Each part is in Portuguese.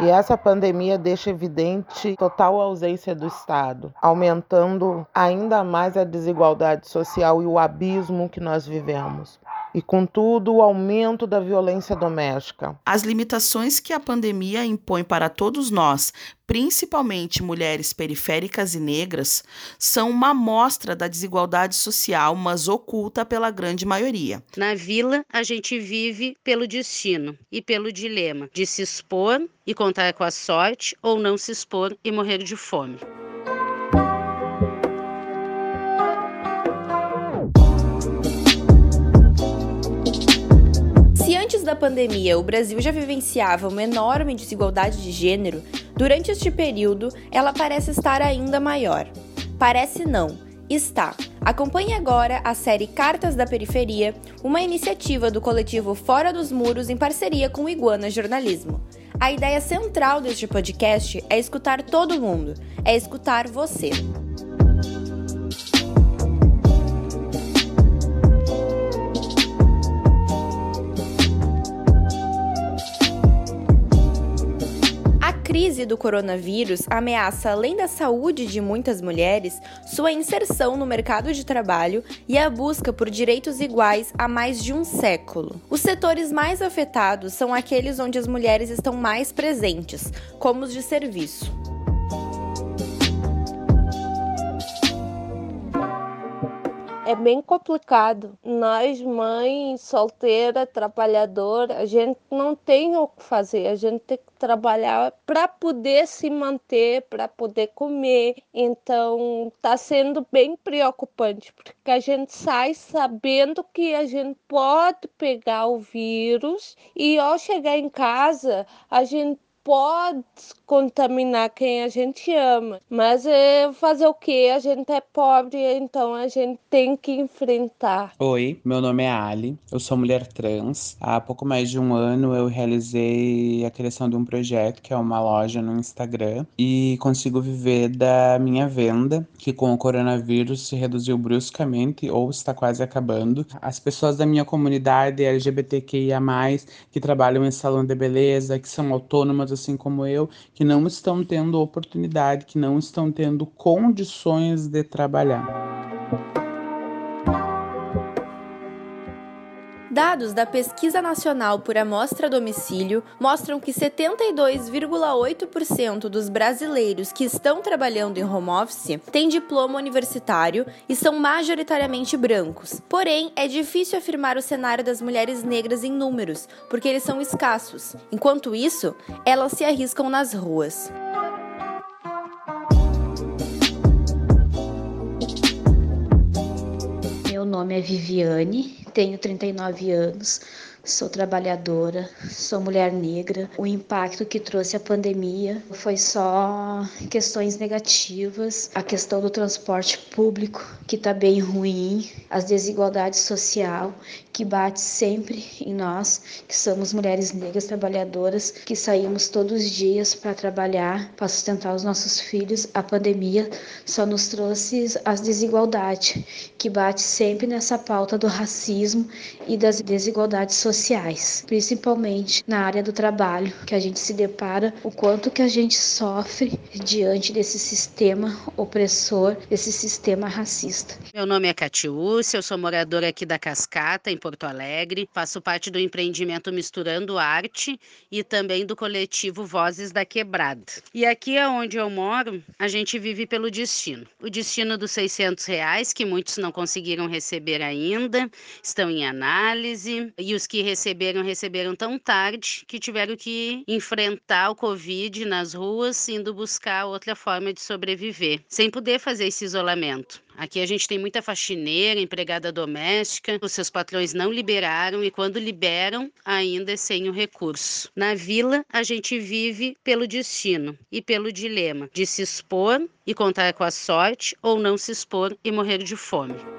E essa pandemia deixa evidente total ausência do Estado, aumentando ainda mais a desigualdade social e o abismo que nós vivemos e, contudo, o aumento da violência doméstica. As limitações que a pandemia impõe para todos nós, principalmente mulheres periféricas e negras, são uma amostra da desigualdade social, mas oculta pela grande maioria. Na vila, a gente vive pelo destino e pelo dilema de se expor e contar com a sorte ou não se expor e morrer de fome. Da pandemia o Brasil já vivenciava uma enorme desigualdade de gênero, durante este período ela parece estar ainda maior. Parece não, está. Acompanhe agora a série Cartas da Periferia, uma iniciativa do coletivo Fora dos Muros em parceria com o Iguana Jornalismo. A ideia central deste podcast é escutar todo mundo, é escutar você. Crise do coronavírus ameaça, além da saúde de muitas mulheres, sua inserção no mercado de trabalho e a busca por direitos iguais há mais de um século. Os setores mais afetados são aqueles onde as mulheres estão mais presentes, como os de serviço. É bem complicado. Nós, mães, solteira, trabalhadora, a gente não tem o que fazer, a gente tem que trabalhar para poder se manter, para poder comer. Então, está sendo bem preocupante, porque a gente sai sabendo que a gente pode pegar o vírus e ao chegar em casa, a gente pode contaminar quem a gente ama, mas é fazer o que? A gente é pobre, então a gente tem que enfrentar. Oi, meu nome é Ali, eu sou mulher trans. Há pouco mais de um ano eu realizei a criação de um projeto que é uma loja no Instagram e consigo viver da minha venda, que com o coronavírus se reduziu bruscamente ou está quase acabando. As pessoas da minha comunidade LGBTQIA+, que trabalham em salão de beleza, que são autônomas assim como eu, que não estão tendo oportunidade, que não estão tendo condições de trabalhar. Dados da Pesquisa Nacional por Amostra Domicílio mostram que 72,8% dos brasileiros que estão trabalhando em home office têm diploma universitário e são majoritariamente brancos. Porém, é difícil afirmar o cenário das mulheres negras em números, porque eles são escassos. Enquanto isso, elas se arriscam nas ruas. Nome é Viviane, tenho 39 anos, sou trabalhadora, sou mulher negra. O impacto que trouxe a pandemia foi só questões negativas, a questão do transporte público, que está bem ruim, as desigualdades social, que bate sempre em nós, que somos mulheres negras trabalhadoras, que saímos todos os dias para trabalhar, para sustentar os nossos filhos. A pandemia só nos trouxe as desigualdades, que bate sempre nessa pauta do racismo e das desigualdades sociais, principalmente na área do trabalho, que a gente se depara o quanto que a gente sofre diante desse sistema opressor, desse sistema racista. Meu nome é Catiúcia, eu sou moradora aqui da Cascata, em Porto Alegre. Faço parte do empreendimento Misturando Arte e também do coletivo Vozes da Quebrada. E aqui é onde eu moro, a gente vive pelo destino. O destino dos 600 reais, que muitos não conseguiram receber ainda, estão em análise. E os que receberam, receberam tão tarde que tiveram que enfrentar o Covid nas ruas, indo buscar outra forma de sobreviver, sem poder fazer esse isolamento. Aqui a gente tem muita faxineira, empregada doméstica, os seus patrões não liberaram e quando liberam, ainda é sem o recurso. Na vila, a gente vive pelo destino e pelo dilema de se expor e contar com a sorte ou não se expor e morrer de fome.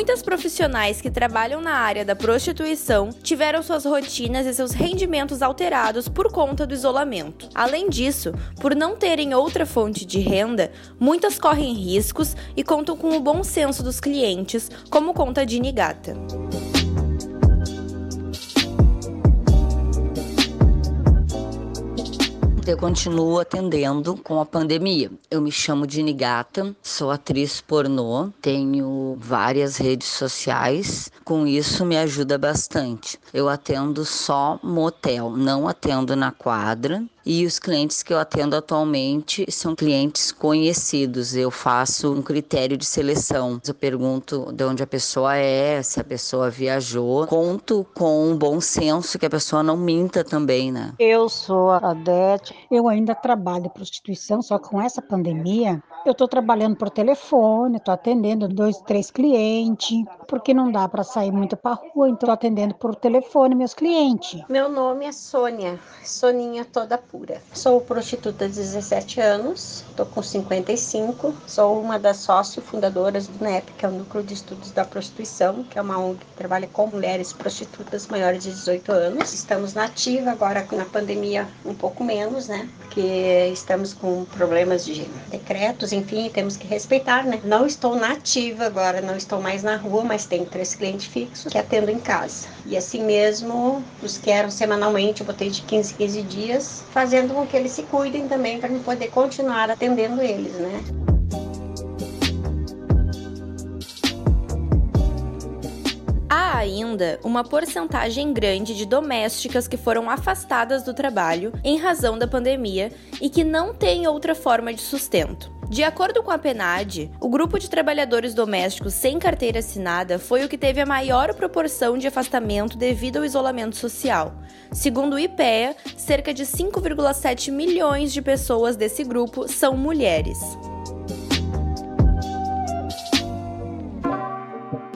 Muitas profissionais que trabalham na área da prostituição tiveram suas rotinas e seus rendimentos alterados por conta do isolamento. Além disso, por não terem outra fonte de renda, muitas correm riscos e contam com o bom senso dos clientes, como conta de Nigata. Eu continuo atendendo com a pandemia. Eu me chamo Dini Gata, sou atriz pornô, tenho várias redes sociais, com isso me ajuda bastante. Eu atendo só motel, não atendo na quadra e os clientes que eu atendo atualmente são clientes conhecidos. Eu faço um critério de seleção. Eu pergunto de onde a pessoa é, se a pessoa viajou. Conto com um bom senso que a pessoa não minta também, né? Eu sou a Adete. Eu ainda trabalho prostituição, só com essa pandemia eu estou trabalhando por telefone, estou atendendo dois, três clientes, porque não dá para sair muito para rua, então estou atendendo por telefone meus clientes. Meu nome é Sônia, Soninha toda pura. Sou prostituta de 17 anos, estou com 55, sou uma das sócio fundadoras do NEP, que é o Núcleo de Estudos da Prostituição, que é uma ONG que trabalha com mulheres prostitutas maiores de 18 anos. Estamos na ativa agora na pandemia um pouco menos, né? Porque estamos com problemas de decretos enfim, temos que respeitar, né? Não estou nativa agora, não estou mais na rua, mas tenho três clientes fixos que atendo em casa. E assim mesmo, os que eram semanalmente, eu botei de 15 15 dias, fazendo com que eles se cuidem também para poder continuar atendendo eles, né? Há ainda uma porcentagem grande de domésticas que foram afastadas do trabalho em razão da pandemia e que não têm outra forma de sustento. De acordo com a PNAD, o grupo de trabalhadores domésticos sem carteira assinada foi o que teve a maior proporção de afastamento devido ao isolamento social. Segundo o IPEA, cerca de 5,7 milhões de pessoas desse grupo são mulheres.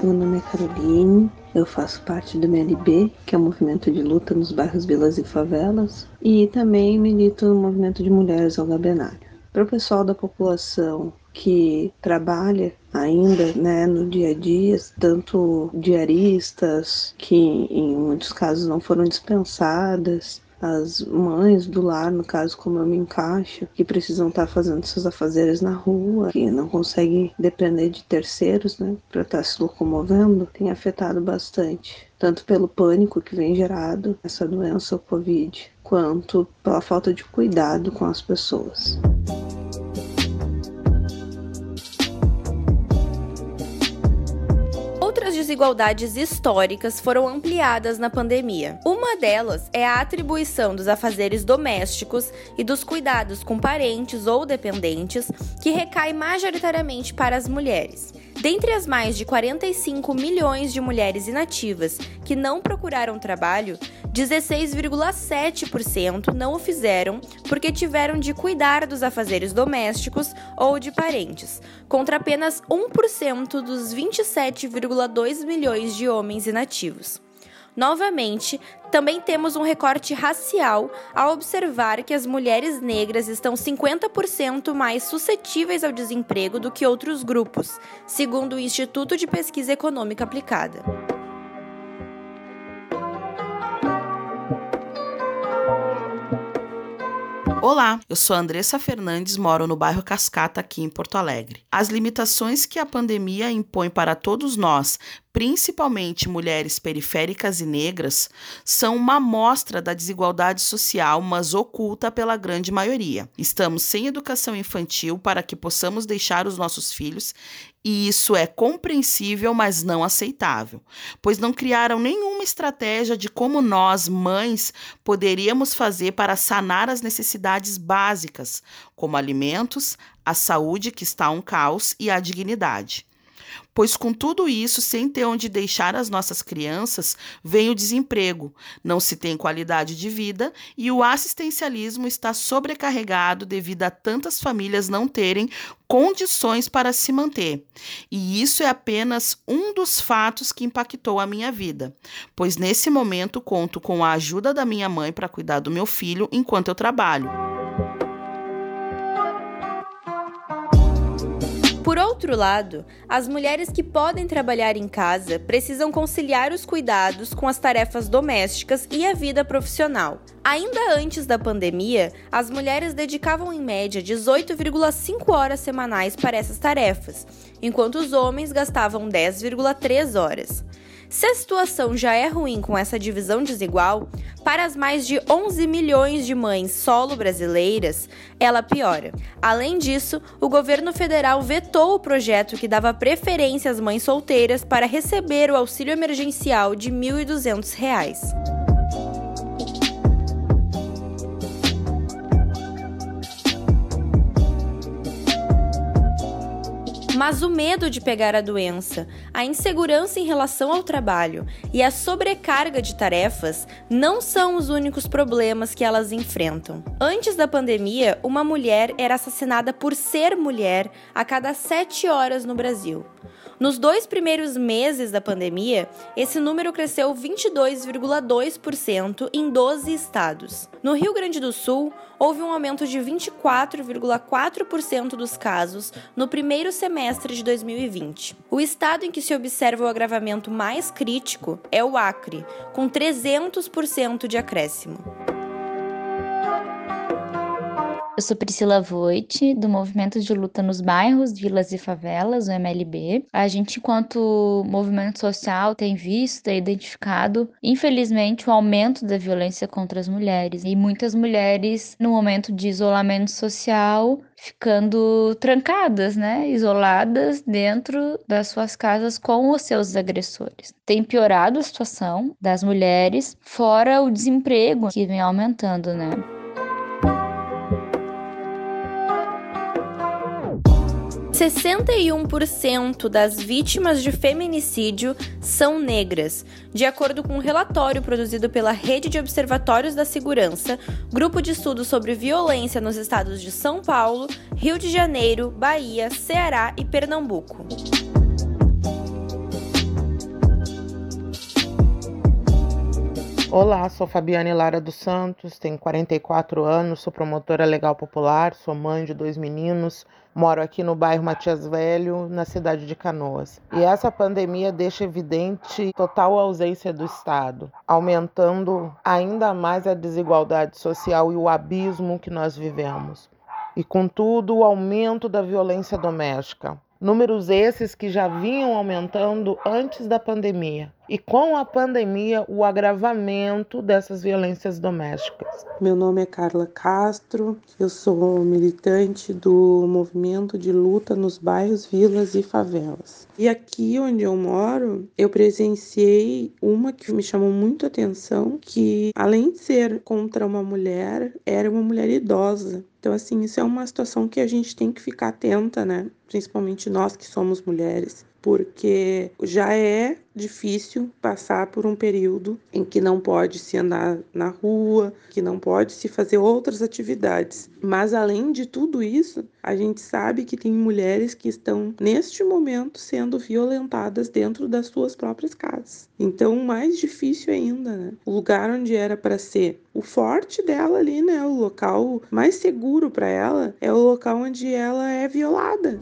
Meu nome é Caroline, eu faço parte do MLB, que é o movimento de luta nos bairros, vilas e favelas, e também milito no movimento de mulheres ao Gabenário para o pessoal da população que trabalha ainda né, no dia a dia, tanto diaristas, que em muitos casos não foram dispensadas, as mães do lar, no caso como eu me encaixo, que precisam estar fazendo seus afazeres na rua, que não conseguem depender de terceiros, né, para estar se locomovendo, tem afetado bastante, tanto pelo pânico que vem gerado essa doença, o Covid, quanto pela falta de cuidado com as pessoas. desigualdades históricas foram ampliadas na pandemia. Uma delas é a atribuição dos afazeres domésticos e dos cuidados com parentes ou dependentes, que recai majoritariamente para as mulheres. Dentre as mais de 45 milhões de mulheres inativas que não procuraram trabalho, 16,7% não o fizeram porque tiveram de cuidar dos afazeres domésticos ou de parentes, contra apenas 1% dos 27,2 milhões de homens inativos. Novamente, também temos um recorte racial ao observar que as mulheres negras estão 50% mais suscetíveis ao desemprego do que outros grupos, segundo o Instituto de Pesquisa Econômica Aplicada. Olá, eu sou Andressa Fernandes, moro no bairro Cascata, aqui em Porto Alegre. As limitações que a pandemia impõe para todos nós, principalmente mulheres periféricas e negras, são uma amostra da desigualdade social, mas oculta pela grande maioria. Estamos sem educação infantil para que possamos deixar os nossos filhos e isso é compreensível, mas não aceitável, pois não criaram nenhuma estratégia de como nós, mães, poderíamos fazer para sanar as necessidades básicas, como alimentos, a saúde, que está um caos, e a dignidade. Pois com tudo isso, sem ter onde deixar as nossas crianças, vem o desemprego, não se tem qualidade de vida e o assistencialismo está sobrecarregado devido a tantas famílias não terem condições para se manter. E isso é apenas um dos fatos que impactou a minha vida, pois nesse momento conto com a ajuda da minha mãe para cuidar do meu filho enquanto eu trabalho. Por outro lado, as mulheres que podem trabalhar em casa precisam conciliar os cuidados com as tarefas domésticas e a vida profissional. Ainda antes da pandemia, as mulheres dedicavam em média 18,5 horas semanais para essas tarefas, enquanto os homens gastavam 10,3 horas. Se a situação já é ruim com essa divisão desigual, para as mais de 11 milhões de mães solo brasileiras, ela piora. Além disso, o governo federal vetou o projeto que dava preferência às mães solteiras para receber o auxílio emergencial de R$ 1.200. Mas o medo de pegar a doença, a insegurança em relação ao trabalho e a sobrecarga de tarefas não são os únicos problemas que elas enfrentam. Antes da pandemia, uma mulher era assassinada por ser mulher a cada sete horas no Brasil. Nos dois primeiros meses da pandemia, esse número cresceu 22,2% em 12 estados. No Rio Grande do Sul, houve um aumento de 24,4% dos casos no primeiro semestre de 2020. O estado em que se observa o agravamento mais crítico é o Acre, com 300% de acréscimo. Eu sou Priscila Voit, do Movimento de Luta nos Bairros, Vilas e Favelas, o MLB. A gente, enquanto movimento social, tem visto e identificado, infelizmente, o aumento da violência contra as mulheres. E muitas mulheres, no momento de isolamento social, ficando trancadas, né, isoladas dentro das suas casas com os seus agressores. Tem piorado a situação das mulheres, fora o desemprego que vem aumentando, né? 61% das vítimas de feminicídio são negras, de acordo com um relatório produzido pela Rede de Observatórios da Segurança, grupo de estudos sobre violência nos estados de São Paulo, Rio de Janeiro, Bahia, Ceará e Pernambuco. Olá, sou Fabiane Lara dos Santos, tenho 44 anos, sou promotora legal popular, sou mãe de dois meninos, moro aqui no bairro Matias Velho, na cidade de Canoas. E essa pandemia deixa evidente total ausência do Estado, aumentando ainda mais a desigualdade social e o abismo que nós vivemos. E, contudo, o aumento da violência doméstica. Números esses que já vinham aumentando antes da pandemia e com a pandemia o agravamento dessas violências domésticas. Meu nome é Carla Castro, eu sou militante do movimento de luta nos bairros, vilas e favelas. E aqui onde eu moro, eu presenciei uma que me chamou muito a atenção, que além de ser contra uma mulher, era uma mulher idosa. Então, assim, isso é uma situação que a gente tem que ficar atenta, né? Principalmente nós que somos mulheres porque já é difícil passar por um período em que não pode se andar na rua, que não pode se fazer outras atividades. Mas além de tudo isso, a gente sabe que tem mulheres que estão neste momento sendo violentadas dentro das suas próprias casas. Então, mais difícil ainda, né? O lugar onde era para ser o forte dela ali, né, o local mais seguro para ela, é o local onde ela é violada.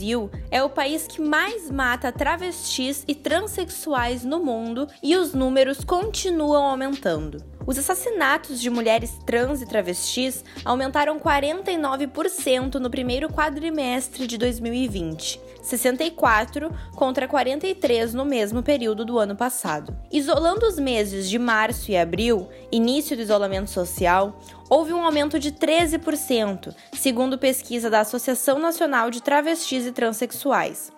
Brasil é o país que mais mata travestis e transexuais no mundo e os números continuam aumentando. Os assassinatos de mulheres trans e travestis aumentaram 49% no primeiro quadrimestre de 2020, 64 contra 43 no mesmo período do ano passado. Isolando os meses de março e abril, início do isolamento social, houve um aumento de 13%, segundo pesquisa da Associação Nacional de Travestis e Transsexuais.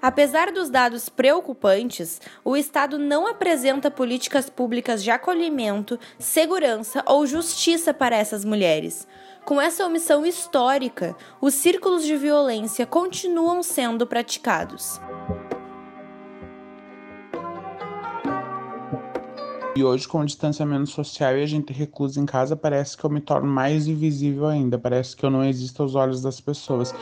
Apesar dos dados preocupantes, o Estado não apresenta políticas públicas de acolhimento, segurança ou justiça para essas mulheres. Com essa omissão histórica, os círculos de violência continuam sendo praticados. E hoje, com o distanciamento social e a gente reclusa em casa, parece que eu me torno mais invisível ainda. Parece que eu não existo aos olhos das pessoas.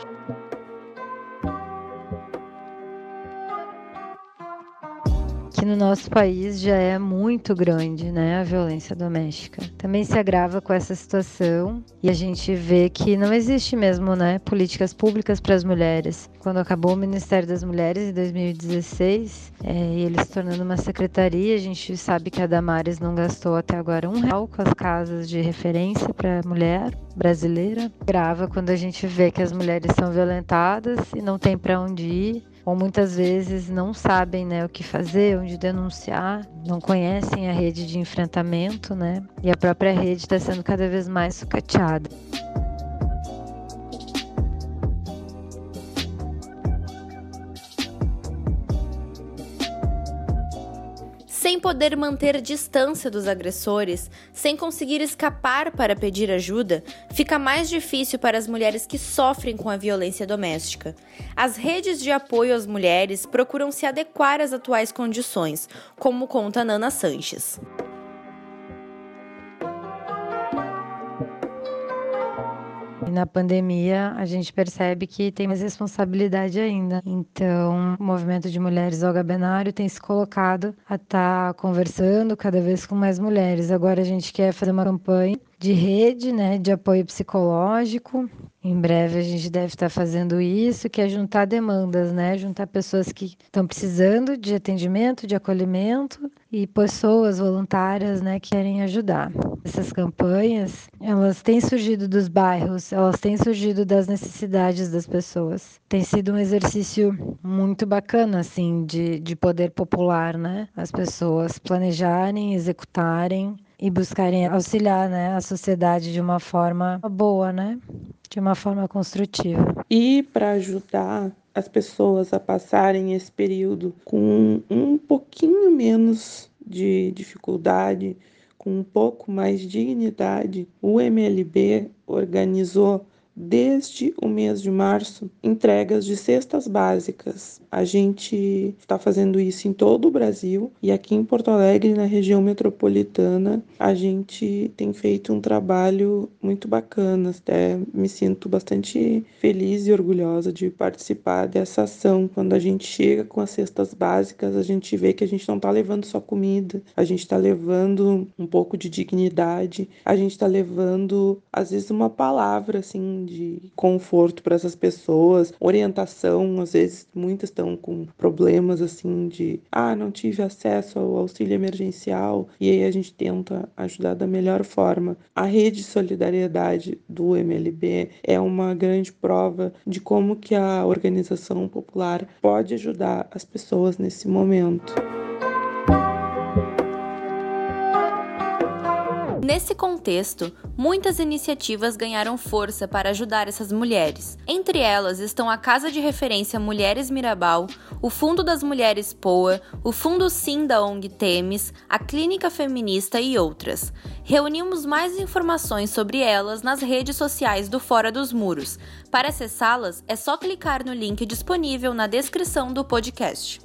Nosso país já é muito grande, né, a violência doméstica. Também se agrava com essa situação e a gente vê que não existe mesmo, né, políticas públicas para as mulheres. Quando acabou o Ministério das Mulheres em 2016, é, e ele se tornando uma secretaria, a gente sabe que a Damares não gastou até agora um real com as casas de referência para mulher brasileira. Grava quando a gente vê que as mulheres são violentadas e não tem para onde ir ou muitas vezes não sabem né, o que fazer, onde denunciar, não conhecem a rede de enfrentamento, né? E a própria rede está sendo cada vez mais sucateada. Sem poder manter distância dos agressores, sem conseguir escapar para pedir ajuda, fica mais difícil para as mulheres que sofrem com a violência doméstica. As redes de apoio às mulheres procuram se adequar às atuais condições, como conta Nana Sanches. Na pandemia, a gente percebe que tem mais responsabilidade ainda. Então, o movimento de mulheres ao Gabenário tem se colocado a estar tá conversando cada vez com mais mulheres. Agora a gente quer fazer uma campanha de rede, né, de apoio psicológico. Em breve a gente deve estar fazendo isso, que é juntar demandas, né, juntar pessoas que estão precisando de atendimento, de acolhimento e pessoas voluntárias, né, que querem ajudar. Essas campanhas, elas têm surgido dos bairros, elas têm surgido das necessidades das pessoas. Tem sido um exercício muito bacana, assim, de, de poder popular, né, as pessoas planejarem, executarem e buscarem auxiliar né, a sociedade de uma forma boa, né? De uma forma construtiva. E para ajudar as pessoas a passarem esse período com um pouquinho menos de dificuldade, com um pouco mais de dignidade, o MLB organizou desde o mês de março entregas de cestas básicas. A gente está fazendo isso em todo o Brasil e aqui em Porto Alegre, na região metropolitana, a gente tem feito um trabalho muito bacana. Até me sinto bastante feliz e orgulhosa de participar dessa ação. Quando a gente chega com as cestas básicas, a gente vê que a gente não está levando só comida, a gente está levando um pouco de dignidade, a gente está levando, às vezes, uma palavra assim de conforto para essas pessoas, orientação, às vezes muitas estão com problemas assim de ah, não tive acesso ao auxílio emergencial e aí a gente tenta ajudar da melhor forma. A rede de solidariedade do MLB é uma grande prova de como que a organização popular pode ajudar as pessoas nesse momento. Nesse contexto, muitas iniciativas ganharam força para ajudar essas mulheres. Entre elas estão a Casa de Referência Mulheres Mirabal, o Fundo das Mulheres Poa, o Fundo Sim da ONG Temes, a Clínica Feminista e outras. Reunimos mais informações sobre elas nas redes sociais do Fora dos Muros. Para acessá-las, é só clicar no link disponível na descrição do podcast.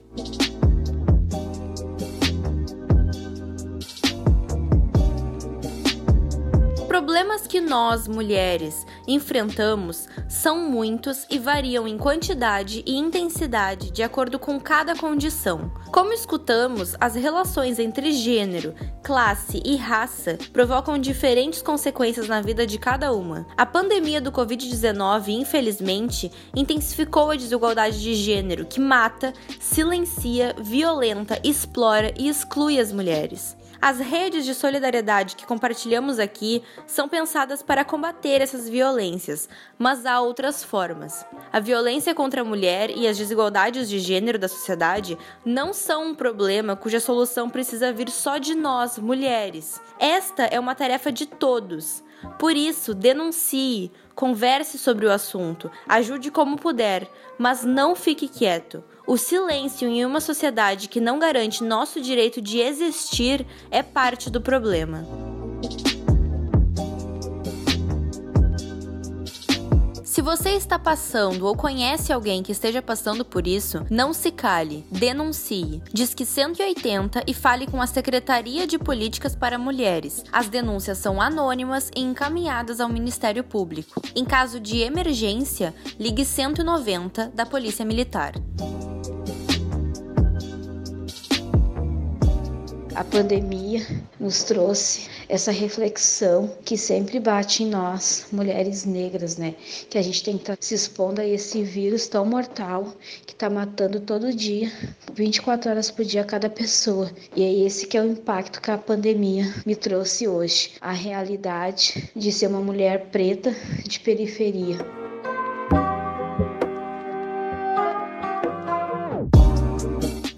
Problemas que nós, mulheres, enfrentamos são muitos e variam em quantidade e intensidade de acordo com cada condição. Como escutamos, as relações entre gênero, classe e raça provocam diferentes consequências na vida de cada uma. A pandemia do Covid-19, infelizmente, intensificou a desigualdade de gênero que mata, silencia, violenta, explora e exclui as mulheres. As redes de solidariedade que compartilhamos aqui são pensadas para combater essas violências, mas há outras formas. A violência contra a mulher e as desigualdades de gênero da sociedade não são um problema cuja solução precisa vir só de nós, mulheres. Esta é uma tarefa de todos. Por isso, denuncie, converse sobre o assunto, ajude como puder, mas não fique quieto. O silêncio em uma sociedade que não garante nosso direito de existir é parte do problema. Se você está passando ou conhece alguém que esteja passando por isso, não se cale, denuncie. Disque 180 e fale com a Secretaria de Políticas para Mulheres. As denúncias são anônimas e encaminhadas ao Ministério Público. Em caso de emergência, ligue 190 da Polícia Militar. A pandemia nos trouxe essa reflexão que sempre bate em nós, mulheres negras, né? Que a gente tem que estar tá se expondo a esse vírus tão mortal que está matando todo dia, 24 horas por dia cada pessoa. E é esse que é o impacto que a pandemia me trouxe hoje, a realidade de ser uma mulher preta de periferia.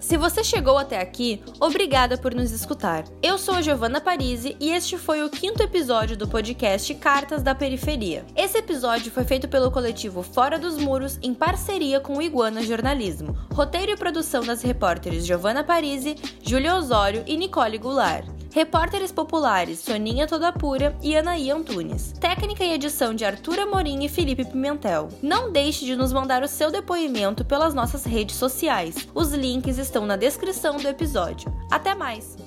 Se você chegou até aqui, obrigada por nos escutar. Eu sou a Giovanna Parisi e este foi o quinto episódio do podcast Cartas da Periferia. Esse episódio foi feito pelo coletivo Fora dos Muros em parceria com o Iguana Jornalismo. Roteiro e produção das repórteres Giovanna Parisi, Júlia Osório e Nicole Goulart. Repórteres populares Soninha Todapura e Anaí Antunes. Técnica e edição de Arthur Amorim e Felipe Pimentel. Não deixe de nos mandar o seu depoimento pelas nossas redes sociais. Os links estão na descrição do episódio. Até mais!